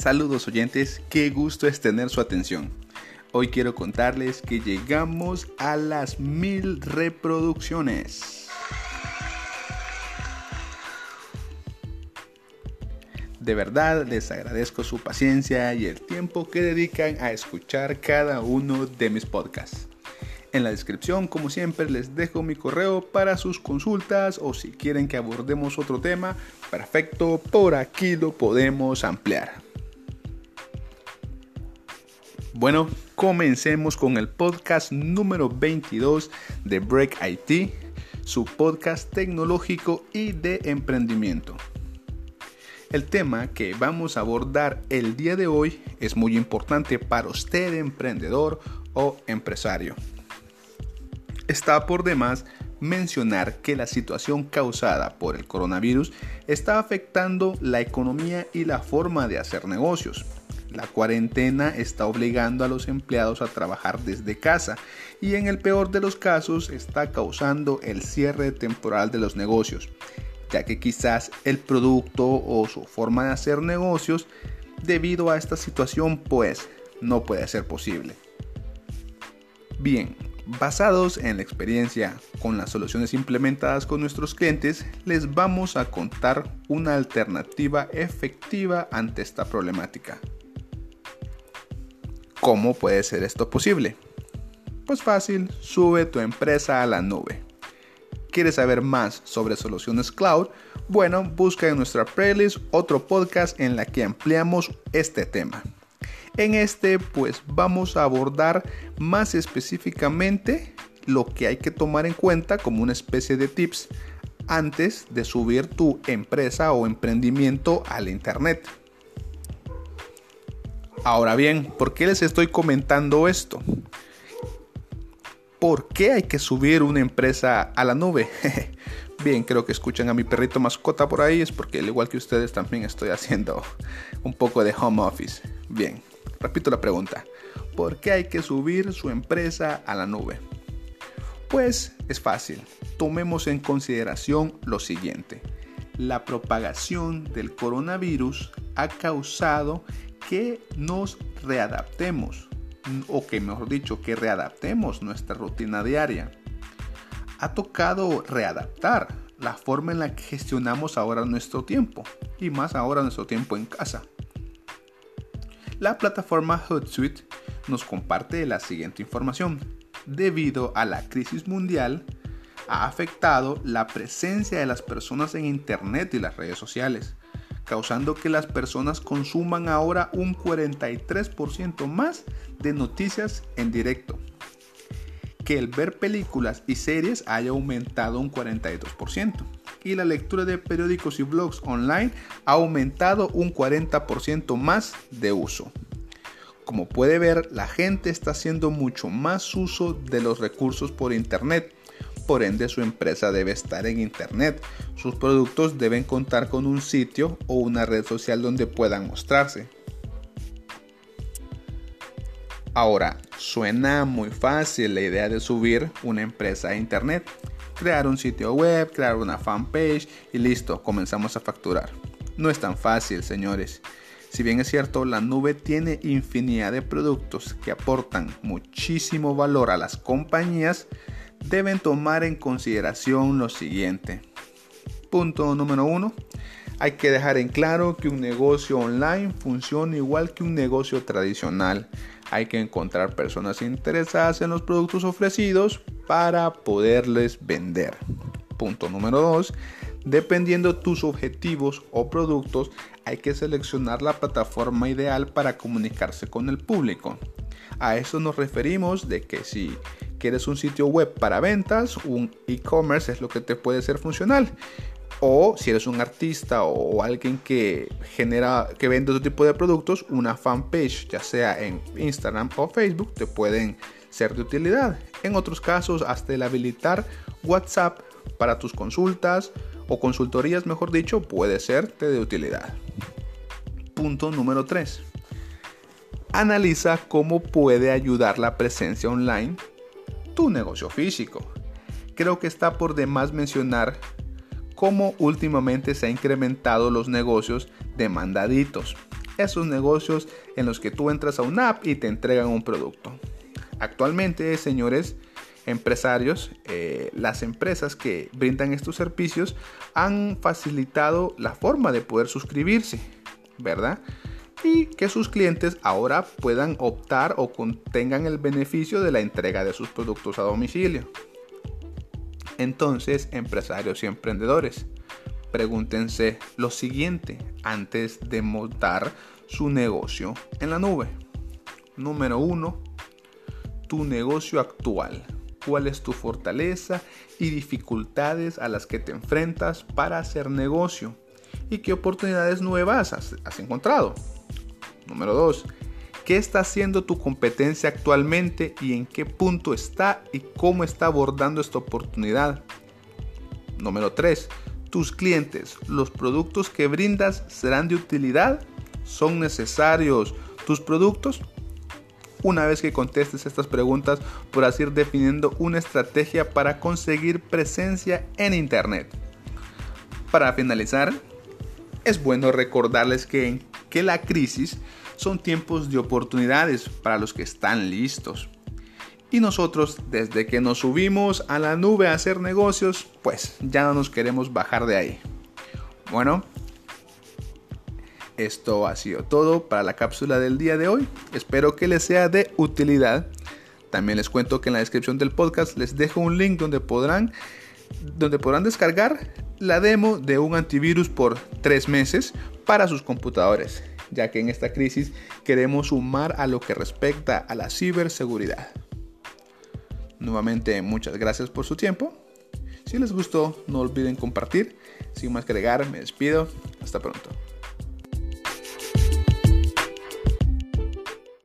Saludos oyentes, qué gusto es tener su atención. Hoy quiero contarles que llegamos a las mil reproducciones. De verdad les agradezco su paciencia y el tiempo que dedican a escuchar cada uno de mis podcasts. En la descripción, como siempre, les dejo mi correo para sus consultas o si quieren que abordemos otro tema, perfecto, por aquí lo podemos ampliar. Bueno, comencemos con el podcast número 22 de Break IT, su podcast tecnológico y de emprendimiento. El tema que vamos a abordar el día de hoy es muy importante para usted emprendedor o empresario. Está por demás mencionar que la situación causada por el coronavirus está afectando la economía y la forma de hacer negocios. La cuarentena está obligando a los empleados a trabajar desde casa y en el peor de los casos está causando el cierre temporal de los negocios, ya que quizás el producto o su forma de hacer negocios debido a esta situación pues no puede ser posible. Bien, Basados en la experiencia con las soluciones implementadas con nuestros clientes, les vamos a contar una alternativa efectiva ante esta problemática. ¿Cómo puede ser esto posible? Pues fácil, sube tu empresa a la nube. ¿Quieres saber más sobre soluciones cloud? Bueno, busca en nuestra playlist otro podcast en la que ampliamos este tema. En este pues vamos a abordar más específicamente lo que hay que tomar en cuenta como una especie de tips antes de subir tu empresa o emprendimiento al internet. Ahora bien, ¿por qué les estoy comentando esto? ¿Por qué hay que subir una empresa a la nube? Bien, creo que escuchan a mi perrito mascota por ahí, es porque al igual que ustedes también estoy haciendo un poco de home office. Bien, Repito la pregunta, ¿por qué hay que subir su empresa a la nube? Pues es fácil, tomemos en consideración lo siguiente. La propagación del coronavirus ha causado que nos readaptemos, o que mejor dicho, que readaptemos nuestra rutina diaria. Ha tocado readaptar la forma en la que gestionamos ahora nuestro tiempo, y más ahora nuestro tiempo en casa. La plataforma Hootsuite nos comparte la siguiente información. Debido a la crisis mundial, ha afectado la presencia de las personas en Internet y las redes sociales, causando que las personas consuman ahora un 43% más de noticias en directo, que el ver películas y series haya aumentado un 42% y la lectura de periódicos y blogs online ha aumentado un 40% más de uso. Como puede ver, la gente está haciendo mucho más uso de los recursos por Internet. Por ende, su empresa debe estar en Internet. Sus productos deben contar con un sitio o una red social donde puedan mostrarse. Ahora, suena muy fácil la idea de subir una empresa a Internet crear un sitio web, crear una fanpage y listo, comenzamos a facturar. No es tan fácil, señores. Si bien es cierto, la nube tiene infinidad de productos que aportan muchísimo valor a las compañías, deben tomar en consideración lo siguiente. Punto número uno. Hay que dejar en claro que un negocio online funciona igual que un negocio tradicional. Hay que encontrar personas interesadas en los productos ofrecidos para poderles vender. Punto número 2. Dependiendo tus objetivos o productos, hay que seleccionar la plataforma ideal para comunicarse con el público. A eso nos referimos de que si quieres un sitio web para ventas, un e-commerce es lo que te puede ser funcional. O si eres un artista o alguien que genera, que vende otro tipo de productos, una fanpage, ya sea en Instagram o Facebook, te pueden ser de utilidad. En otros casos, hasta el habilitar WhatsApp para tus consultas o consultorías, mejor dicho, puede serte de utilidad. Punto número 3. Analiza cómo puede ayudar la presencia online tu negocio físico. Creo que está por demás mencionar cómo últimamente se han incrementado los negocios demandaditos esos negocios en los que tú entras a una app y te entregan un producto. Actualmente, señores empresarios, eh, las empresas que brindan estos servicios han facilitado la forma de poder suscribirse, ¿verdad? Y que sus clientes ahora puedan optar o tengan el beneficio de la entrega de sus productos a domicilio. Entonces, empresarios y emprendedores, pregúntense lo siguiente antes de montar su negocio en la nube. Número uno, tu negocio actual. ¿Cuál es tu fortaleza y dificultades a las que te enfrentas para hacer negocio? ¿Y qué oportunidades nuevas has, encontrado? Número 2. ¿Qué está haciendo tu competencia actualmente y en qué punto está y cómo está abordando esta oportunidad? Número 3 tus clientes, los productos que brindas serán de utilidad, son necesarios tus productos. Una vez que contestes estas preguntas, podrás ir definiendo una estrategia para conseguir presencia en Internet. Para finalizar, es bueno recordarles que, que la crisis son tiempos de oportunidades para los que están listos. Y nosotros, desde que nos subimos a la nube a hacer negocios, pues ya no nos queremos bajar de ahí. Bueno, esto ha sido todo para la cápsula del día de hoy. Espero que les sea de utilidad. También les cuento que en la descripción del podcast les dejo un link donde podrán, donde podrán descargar la demo de un antivirus por tres meses para sus computadores, ya que en esta crisis queremos sumar a lo que respecta a la ciberseguridad. Nuevamente muchas gracias por su tiempo. Si les gustó, no olviden compartir. Sin más que agregar, me despido. Hasta pronto.